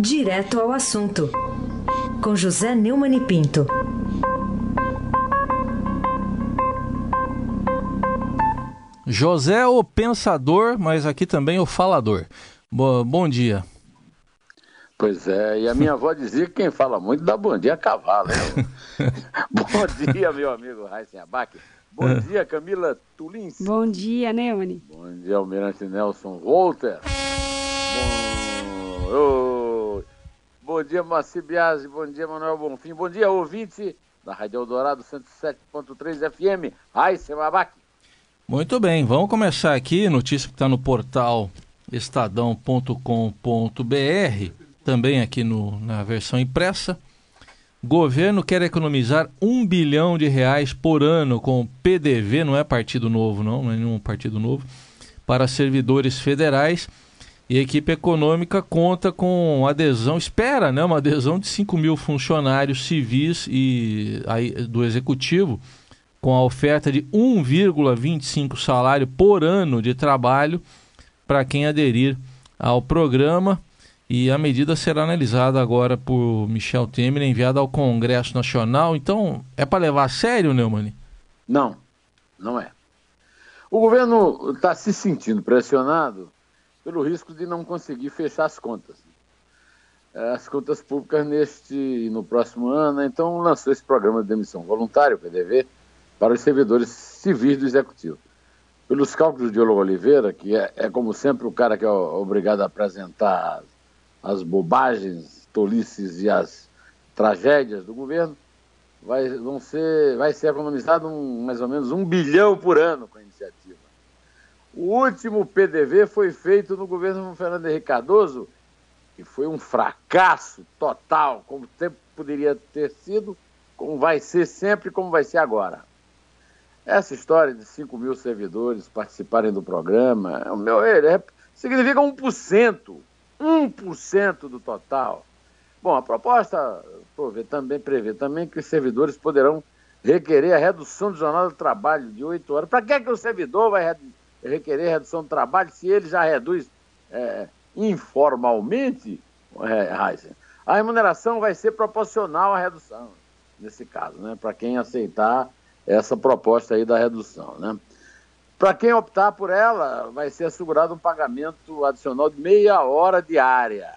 Direto ao assunto, com José Neumann e Pinto. José o pensador, mas aqui também o falador. Bo bom dia. Pois é, e a minha avó dizia que quem fala muito dá bom dia a cavalo. Né? bom dia, meu amigo Raíssen Abac. Bom é. dia, Camila Tulins. Bom dia, Neone. Bom dia, Almirante Nelson Walter. Bom... Oh. Bom dia, Maci Biasi. Bom dia, Manuel Bonfim. Bom dia, ouvinte da Rádio Eldorado 107.3 FM. Raíssen Abac. Muito bem, vamos começar aqui. Notícia que está no portal estadão.com.br, também aqui no, na versão impressa. Governo quer economizar um bilhão de reais por ano com PDV, não é partido novo, não, não é nenhum partido novo, para servidores federais. E a equipe econômica conta com adesão, espera né, uma adesão de 5 mil funcionários civis e aí, do executivo com a oferta de 1,25 salário por ano de trabalho para quem aderir ao programa. E a medida será analisada agora por Michel Temer, enviada ao Congresso Nacional. Então, é para levar a sério, Neumann? Não, não é. O governo está se sentindo pressionado pelo risco de não conseguir fechar as contas. As contas públicas neste e no próximo ano, então lançou esse programa de demissão voluntária, o PDV, para os servidores civis do Executivo. Pelos cálculos de Diogo Oliveira, que é, é, como sempre o cara que é obrigado a apresentar as bobagens, tolices e as tragédias do governo, vai, vão ser, vai ser economizado um, mais ou menos um bilhão por ano com a iniciativa. O último PDV foi feito no governo Fernando Henrique Cardoso, e foi um fracasso total, como sempre poderia ter sido, como vai ser sempre, como vai ser agora. Essa história de 5 mil servidores participarem do programa, o meu, é, significa 1%. 1% do total. Bom, a proposta prevê também, prevê também que os servidores poderão requerer a redução do jornal do trabalho de 8 horas. Para que, que o servidor vai requerer redução do trabalho se ele já reduz é, informalmente, é, A remuneração vai ser proporcional à redução, nesse caso, né? para quem aceitar essa proposta aí da redução. Né? Para quem optar por ela, vai ser assegurado um pagamento adicional de meia hora diária.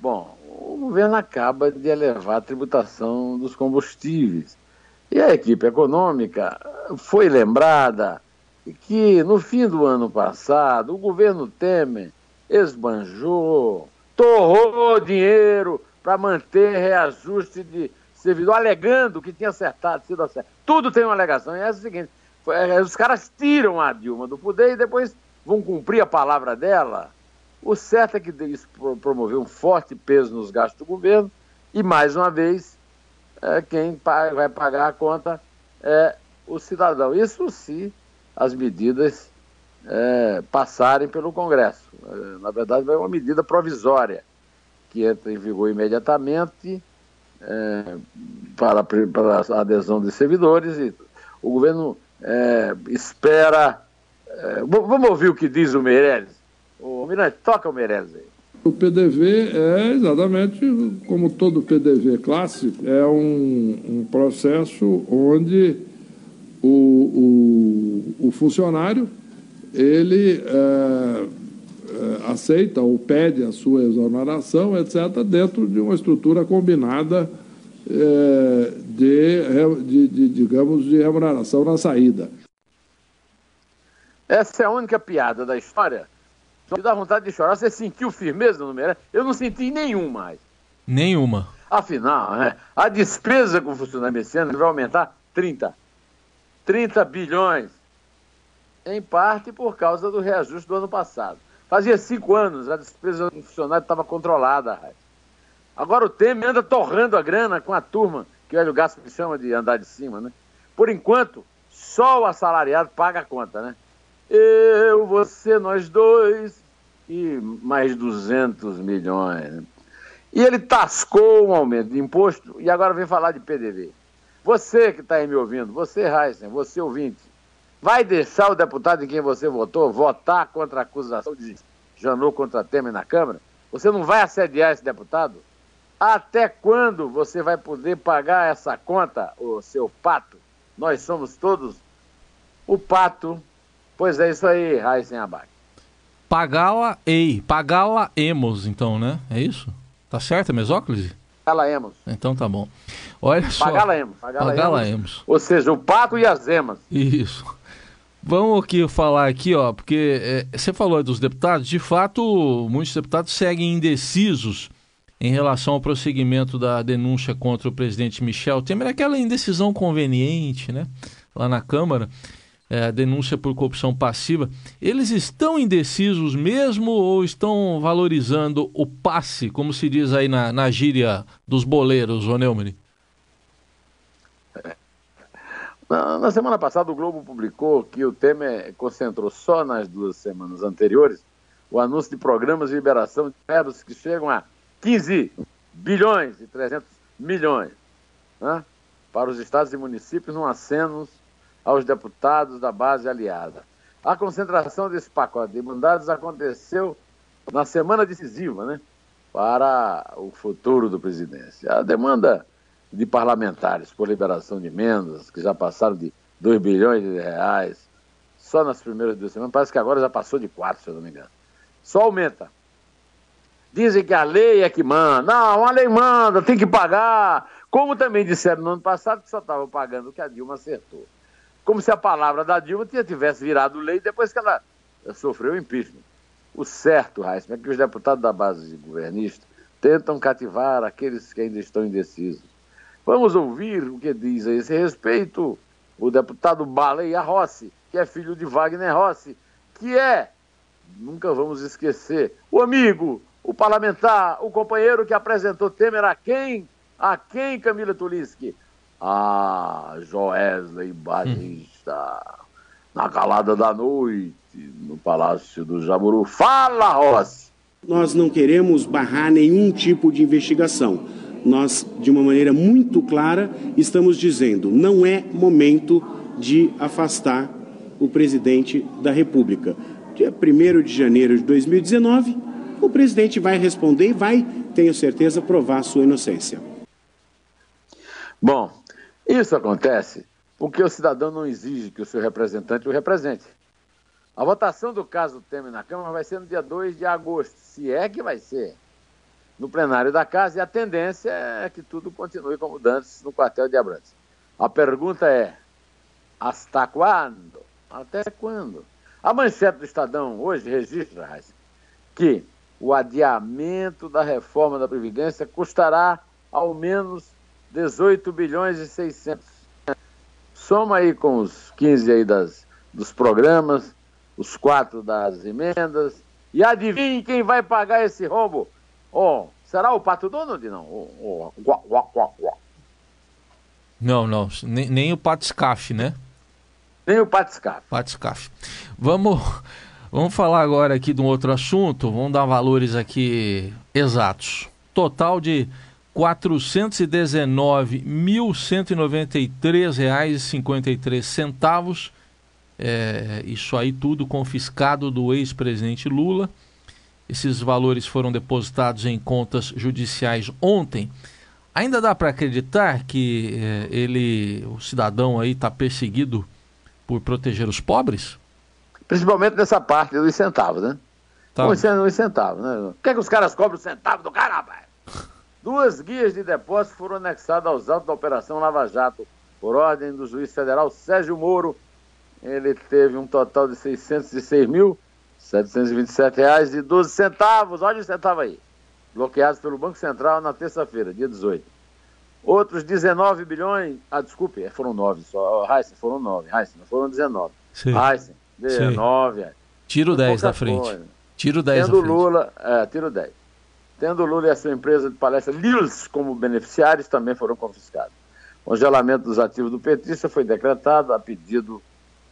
Bom, o governo acaba de elevar a tributação dos combustíveis. E a equipe econômica foi lembrada que no fim do ano passado o governo Temer esbanjou, torrou dinheiro para manter reajuste de servidor alegando que tinha acertado, sido acertado. Tudo tem uma alegação. E é o seguinte: é, os caras tiram a Dilma do poder e depois vão cumprir a palavra dela. O certo é que isso promoveu um forte peso nos gastos do governo e, mais uma vez, é, quem vai pagar a conta é o cidadão. Isso se as medidas é, passarem pelo Congresso. É, na verdade, é uma medida provisória que entra em vigor imediatamente é, para, para a adesão dos servidores e o governo é, espera. É, vamos ouvir o que diz o Meirelles? O Mirante, toca o Meirelles aí. O PDV é exatamente como todo PDV clássico, é um, um processo onde o, o, o funcionário ele é, é, aceita ou pede a sua exoneração, etc., dentro de uma estrutura combinada é, de, de, de, digamos, de remuneração na saída. Essa é a única piada da história. Me dá vontade de chorar. Você sentiu firmeza no Meirelles? Eu não senti nenhum mais. Nenhuma. Afinal, né, a despesa com o funcionamento esse ano vai aumentar 30. 30 bilhões. Em parte por causa do reajuste do ano passado. Fazia cinco anos, a despesa do funcionário estava controlada. Agora o Temer anda torrando a grana com a turma, que o Hélio Gasto me chama de andar de cima, né? Por enquanto, só o assalariado paga a conta, né? Eu, você, nós dois e mais 200 milhões. Né? E ele tascou um aumento de imposto e agora vem falar de PDV. Você que está aí me ouvindo, você, Heisen, você ouvinte, vai deixar o deputado em quem você votou votar contra a acusação de Janot contra Temer na Câmara? Você não vai assediar esse deputado? Até quando você vai poder pagar essa conta, o seu pato? Nós somos todos o pato. Pois é isso aí, Raíssen Abac. Pagá-la ei, pagá-la emos, então, né? É isso? Tá certo, Mesóclise? Pagá-la emos. Então tá bom. Olha só. Pagá-la emos. Pagá-la Pagá emos. emos. Ou seja, o pato e as emas. Isso. Vamos aqui falar aqui, ó, porque é, você falou dos deputados, de fato, muitos deputados seguem indecisos em relação ao prosseguimento da denúncia contra o presidente Michel Temer, aquela indecisão conveniente, né, lá na Câmara, é, denúncia por corrupção passiva. Eles estão indecisos mesmo ou estão valorizando o passe, como se diz aí na, na gíria dos boleiros, ô Neumann? Na, na, semana passada, o Globo publicou que o Temer concentrou só nas duas semanas anteriores o anúncio de programas de liberação de verbos que chegam a 15 bilhões e 300 milhões né, para os estados e municípios, no acenos aos deputados da base aliada. A concentração desse pacote de mandados aconteceu na semana decisiva né, para o futuro do presidente. A demanda de parlamentares por liberação de emendas, que já passaram de 2 bilhões de reais, só nas primeiras duas semanas, parece que agora já passou de 4, se eu não me engano. Só aumenta. Dizem que a lei é que manda. Não, a lei manda, tem que pagar. Como também disseram no ano passado que só estavam pagando o que a Dilma acertou. Como se a palavra da Dilma tivesse virado lei depois que ela sofreu o impeachment. O certo, Raíssa, é que os deputados da base governista tentam cativar aqueles que ainda estão indecisos Vamos ouvir o que diz a esse respeito o deputado Baleia Rossi, que é filho de Wagner Rossi, que é, nunca vamos esquecer, o amigo, o parlamentar, o companheiro que apresentou Temer a quem? A quem, Camila Tulinski? A Joesley Batista, na calada da noite, no Palácio do Jaburu. Fala, Rossi! Nós não queremos barrar nenhum tipo de investigação nós, de uma maneira muito clara, estamos dizendo: não é momento de afastar o presidente da República. Dia 1 de janeiro de 2019, o presidente vai responder e vai, tenho certeza, provar sua inocência. Bom, isso acontece porque o cidadão não exige que o seu representante o represente. A votação do caso Temer na Câmara vai ser no dia 2 de agosto, se é que vai ser no plenário da casa e a tendência é que tudo continue como antes no quartel de Abrantes. A pergunta é: hasta quando? Até quando? A manchete do Estadão hoje registra que o adiamento da reforma da Previdência custará ao menos 18 bilhões e 600. Soma aí com os 15 aí das, dos programas, os quatro das emendas, e adivinhe quem vai pagar esse rombo? Oh, será o Pato Donald? Não. Oh, oh, guá, guá, guá. Não, não. Nem, nem o Pato Scaff, né? Nem o Pato Scaff. Pato Scaff. Vamos, vamos falar agora aqui de um outro assunto. Vamos dar valores aqui exatos. Total de R$ 419.193,53. É, isso aí tudo confiscado do ex-presidente Lula. Esses valores foram depositados em contas judiciais ontem. Ainda dá para acreditar que eh, ele, o cidadão aí, está perseguido por proteger os pobres? Principalmente nessa parte dos centavos, né? Tá. Os centavos, né? O que é que os caras cobram o centavo do cara, rapaz? Duas guias de depósito foram anexadas aos autos da Operação Lava Jato, por ordem do juiz federal Sérgio Moro. Ele teve um total de 606 mil 727 reais e 12 centavos, olha o centavo aí. Bloqueados pelo Banco Central na terça-feira, dia 18. Outros 19 bilhões, ah, desculpe, foram 9 só. Heisen, foram 9. Heisen, não foram 19. Sim. Heisen, 19. Sim. Tiro 10 da frente. Coisa. Tiro 10 Tendo da frente. Lula, é, tiro 10. Tendo Lula e a sua empresa de palestra Lils como beneficiários também foram confiscados. O congelamento dos ativos do petista foi decretado a pedido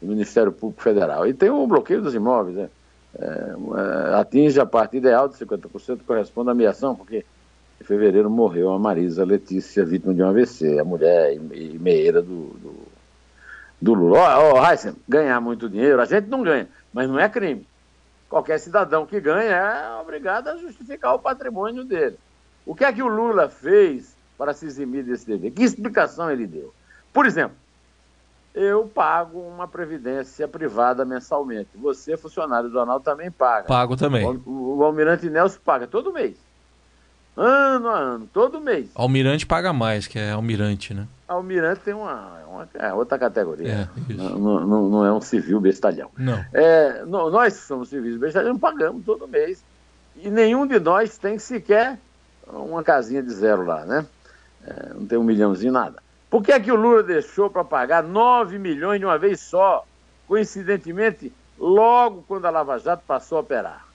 do Ministério Público Federal. E tem o bloqueio dos imóveis, né? é, atinge a parte ideal de 50%, corresponde à ameação, porque em fevereiro morreu a Marisa Letícia, vítima de um AVC, a mulher e meieira do, do, do Lula. Ó, oh, oh, Heisen, ganhar muito dinheiro, a gente não ganha, mas não é crime. Qualquer cidadão que ganha é obrigado a justificar o patrimônio dele. O que é que o Lula fez para se eximir desse dever? Que explicação ele deu? Por exemplo, eu pago uma previdência privada mensalmente. Você, funcionário do jornal, também paga. Pago também. O, o Almirante Nelson paga todo mês. Ano a ano, todo mês. Almirante paga mais, que é almirante, né? Almirante tem uma, uma é outra categoria. É, não, não, não, é um civil bestalhão. Não. É, nós que somos civis bestalhão pagamos todo mês. E nenhum de nós tem sequer uma casinha de zero lá, né? É, não tem um milhãozinho, nada. Por que é que o Lula deixou para pagar 9 milhões de uma vez só? Coincidentemente, logo quando a Lava Jato passou a operar.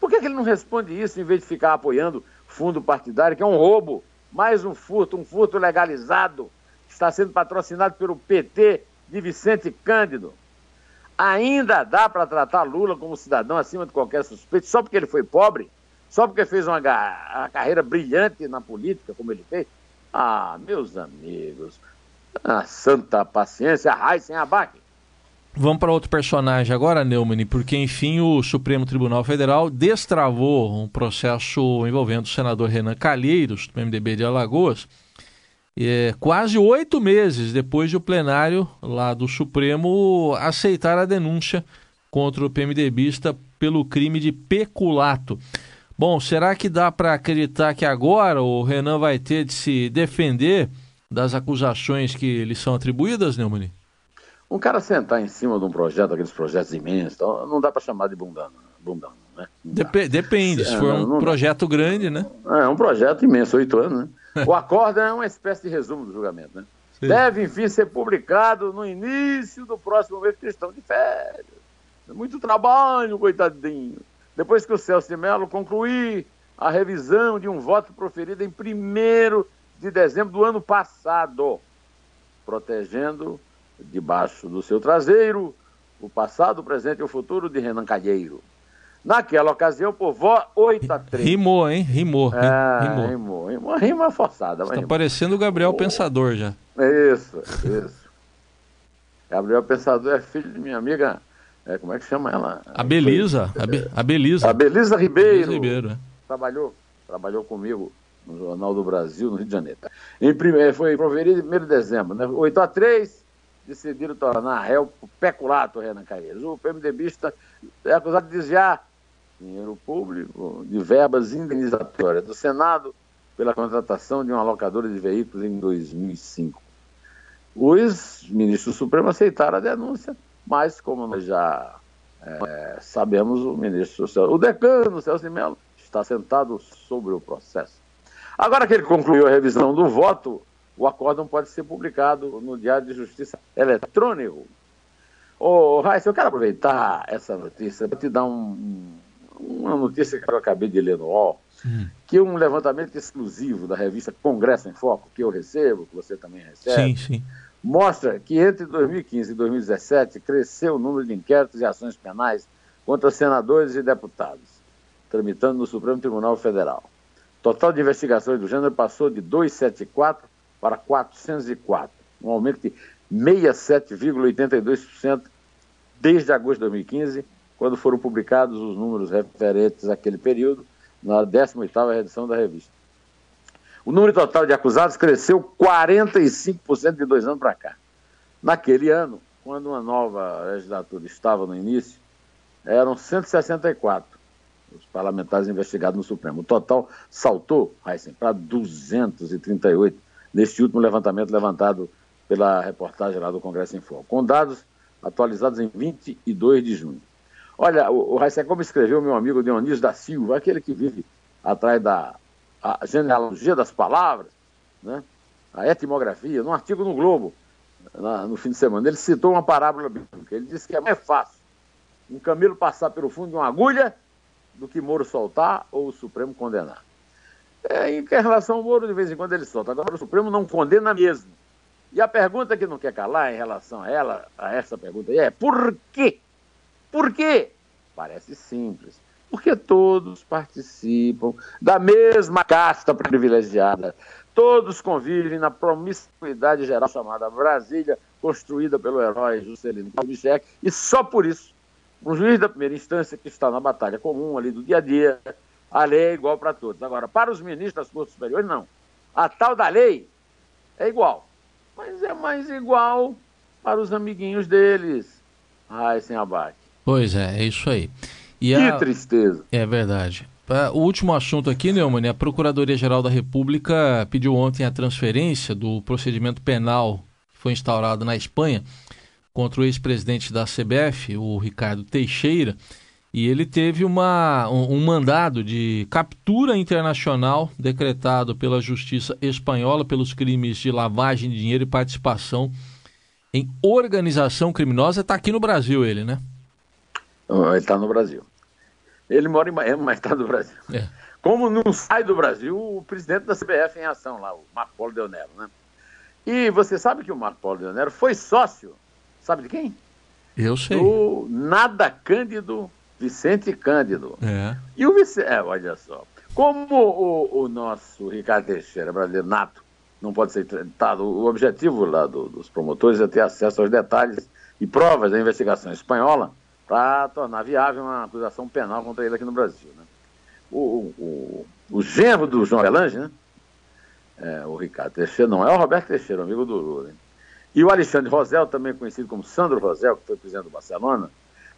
Por que, é que ele não responde isso em vez de ficar apoiando fundo partidário, que é um roubo, mais um furto, um furto legalizado, que está sendo patrocinado pelo PT de Vicente Cândido. Ainda dá para tratar Lula como cidadão acima de qualquer suspeito, só porque ele foi pobre? Só porque fez uma, uma carreira brilhante na política, como ele fez? Ah, meus amigos, a santa paciência, a sem abaque. Vamos para outro personagem agora, Neumann, porque enfim o Supremo Tribunal Federal destravou um processo envolvendo o senador Renan Calheiros, do MDB de Alagoas, é, quase oito meses depois de o plenário lá do Supremo aceitar a denúncia contra o PMDBista pelo crime de peculato. Bom, será que dá para acreditar que agora o Renan vai ter de se defender das acusações que lhe são atribuídas, Neumann? Um cara sentar em cima de um projeto, aqueles projetos imensos, então, não dá para chamar de bundano, bundano né? Dep depende, se é, for um não, projeto grande, né? É, um projeto imenso, oito anos, né? O acordo é uma espécie de resumo do julgamento, né? Sim. Deve, enfim, ser publicado no início do próximo mês, porque estão de férias. Muito trabalho, coitadinho. Depois que o Celso de Mello concluir a revisão de um voto proferido em 1 de dezembro do ano passado, protegendo debaixo do seu traseiro o passado, o presente e o futuro de Renan Calheiro. Naquela ocasião, por vó 8 a 3. Rimou, hein? Rimou. É, rimou. rimou. rimou. Rima forçada. Está parecendo o Gabriel oh. Pensador já. Isso, isso. Gabriel Pensador é filho de minha amiga. É, como é que chama ela? A Belisa. A, Be, a Belisa. A Belisa Ribeiro. Belisa Ribeiro é. Trabalhou, trabalhou comigo no Jornal do Brasil, no Rio de Janeiro. Em primeiro, foi em 1 de dezembro, né? 8 a 3 decidiram tornar réu o peculato Renan Calheiros. O PMDBista é acusado de desviar dinheiro público de verbas indenizatórias do Senado pela contratação de uma locadora de veículos em 2005. Os ministros do Supremo aceitaram a denúncia, mas como nós já é, sabemos, o ministro, o decano Celso de Mello, está sentado sobre o processo. Agora que ele concluiu a revisão do voto, o acórdão pode ser publicado no Diário de Justiça Eletrônico. Ô, Raíssa, eu quero aproveitar essa notícia para te dar um, uma notícia que eu acabei de ler no UOL, hum. que um levantamento exclusivo da revista Congresso em Foco, que eu recebo, que você também recebe, sim, sim. mostra que entre 2015 e 2017 cresceu o número de inquéritos e ações penais contra senadores e deputados, tramitando no Supremo Tribunal Federal. O total de investigações do gênero passou de 274 para 404, um aumento de 67,82% desde agosto de 2015, quando foram publicados os números referentes àquele período, na 18ª edição da revista. O número total de acusados cresceu 45% de dois anos para cá. Naquele ano, quando uma nova legislatura estava no início, eram 164 os parlamentares investigados no Supremo. O total saltou, Heisen, para 238 neste último levantamento levantado pela reportagem lá do Congresso em Foco, com dados atualizados em 22 de junho. Olha, o, Raíssa, como escreveu meu amigo Dionísio da Silva, aquele que vive atrás da genealogia das palavras, né? a etimografia, num artigo no Globo, na, no fim de semana, ele citou uma parábola bíblica. Ele disse que é mais fácil um camelo passar pelo fundo de uma agulha do que Moro soltar ou o Supremo condenar. É, em relação ao Moro, de vez em quando ele solta. Agora o Supremo não condena mesmo. E a pergunta que não quer calar em relação a ela, a essa pergunta aí é por quê? Por quê? Parece simples. Porque todos participam da mesma casta privilegiada. Todos convivem na promiscuidade geral chamada Brasília, construída pelo herói Juscelino Kubitschek, e só por isso Um juiz da primeira instância que está na batalha comum ali do dia a dia, a lei é igual para todos. Agora, para os ministros das Cortes Superiores, não. A tal da lei é igual, mas é mais igual para os amiguinhos deles. Ai, sem abate. Pois é, é isso aí. E que a... tristeza. É verdade. O último assunto aqui, Neumann, a Procuradoria-Geral da República pediu ontem a transferência do procedimento penal que foi instaurado na Espanha contra o ex-presidente da CBF, o Ricardo Teixeira, e ele teve uma, um, um, mandado de captura internacional decretado pela Justiça Espanhola pelos crimes de lavagem de dinheiro e participação em organização criminosa. Está aqui no Brasil ele, né? Ele está no Brasil. Ele mora em Miami, mas está no Brasil. É. Como não sai do Brasil, o presidente da CBF em ação lá, o Marco Polo Deonero, né? E você sabe que o Marco Polo Deonero foi sócio, sabe de quem? Eu sei. Do Nada Cândido Vicente Cândido. É. E o Vicente, é, olha só, como o, o nosso Ricardo Teixeira, brasileiro nato, não pode ser tratado, o objetivo lá do, dos promotores é ter acesso aos detalhes e provas da investigação espanhola para tornar viável uma acusação penal contra ele aqui no Brasil. Né? O, o, o, genro do João Belange, né? É, o Ricardo Teixeira, não é o Roberto Teixeira, amigo do Lula. E o Alexandre Rosel, também conhecido como Sandro Rosel, que foi presidente do Barcelona,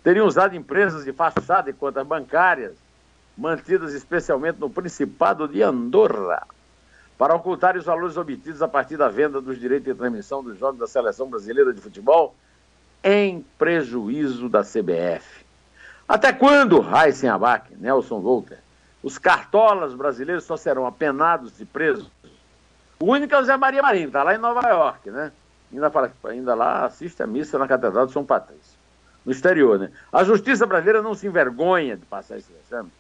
teriam usado empresas de fachada e contas bancárias, mantidas especialmente no Principado de Andorra, para ocultar os valores obtidos a partir da venda dos direitos de transmissão dos jogos da Seleção Brasileira de Futebol em prejuízo da CBF. Até quando, Raíssen Abac, Nelson Volker, os cartolas brasileiros só serão apenados e presos? O único é o Zé Maria Marinho, está lá em Nova York, né? Ainda, ainda lá assiste a missa na Catedral de São Patrício, no exterior, né? A justiça brasileira não se envergonha de passar esse exame.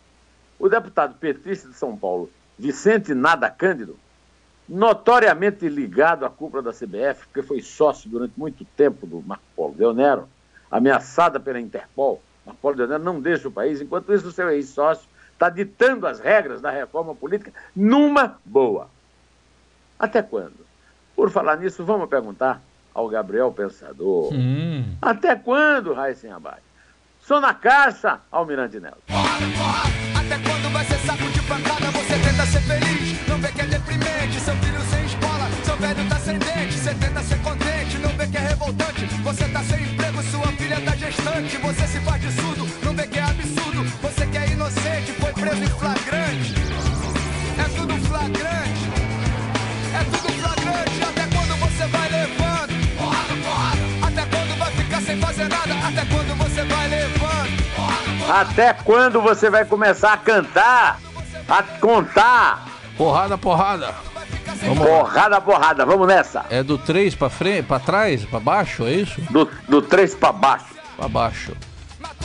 O deputado petista de São Paulo, Vicente Nada Cândido, notoriamente ligado à cúpula da CBF, porque foi sócio durante muito tempo do Marco Polo Deonero, ameaçada pela Interpol. Marco Polo Deonero não deixa o país, enquanto isso o seu ex-sócio está ditando as regras da reforma política numa boa. Até quando? Por falar nisso, vamos perguntar ao Gabriel Pensador. Hum. Até quando, Raíssen Abad? Sou na caixa, Almirante Nelson. Até quando vai ser saco de pancada? Você tenta ser feliz, não vê que é deprimente. Seu filho sem escola, seu velho tá sem dente. Você tenta ser contente, não vê que é revoltante. Você tá sem Até quando você vai começar a cantar? A contar? Porrada, porrada. Vamos porrada, lá. porrada. Vamos nessa. É do 3 pra frente, para trás, para baixo, é isso? Do, do 3 pra baixo. Pra baixo.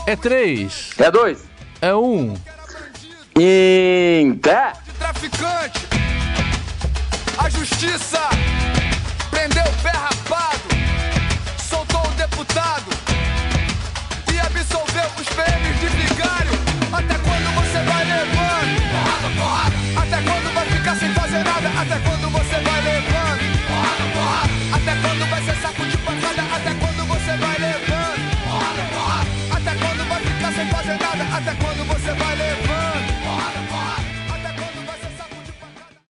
É 3. É 2. É 1. Um. Inter. Traficante. A justiça prendeu o pé rapado absolveu os prêmios de vigário. Até quando você vai levando? Porrada, porrada. Até quando vai ficar sem fazer nada? Até quando você vai levando? Porrada, porrada. Até quando vai ser saco de pancada? Até quando você vai levando? Porrada, porrada. Até quando vai ficar sem fazer nada? Até quando você vai levando?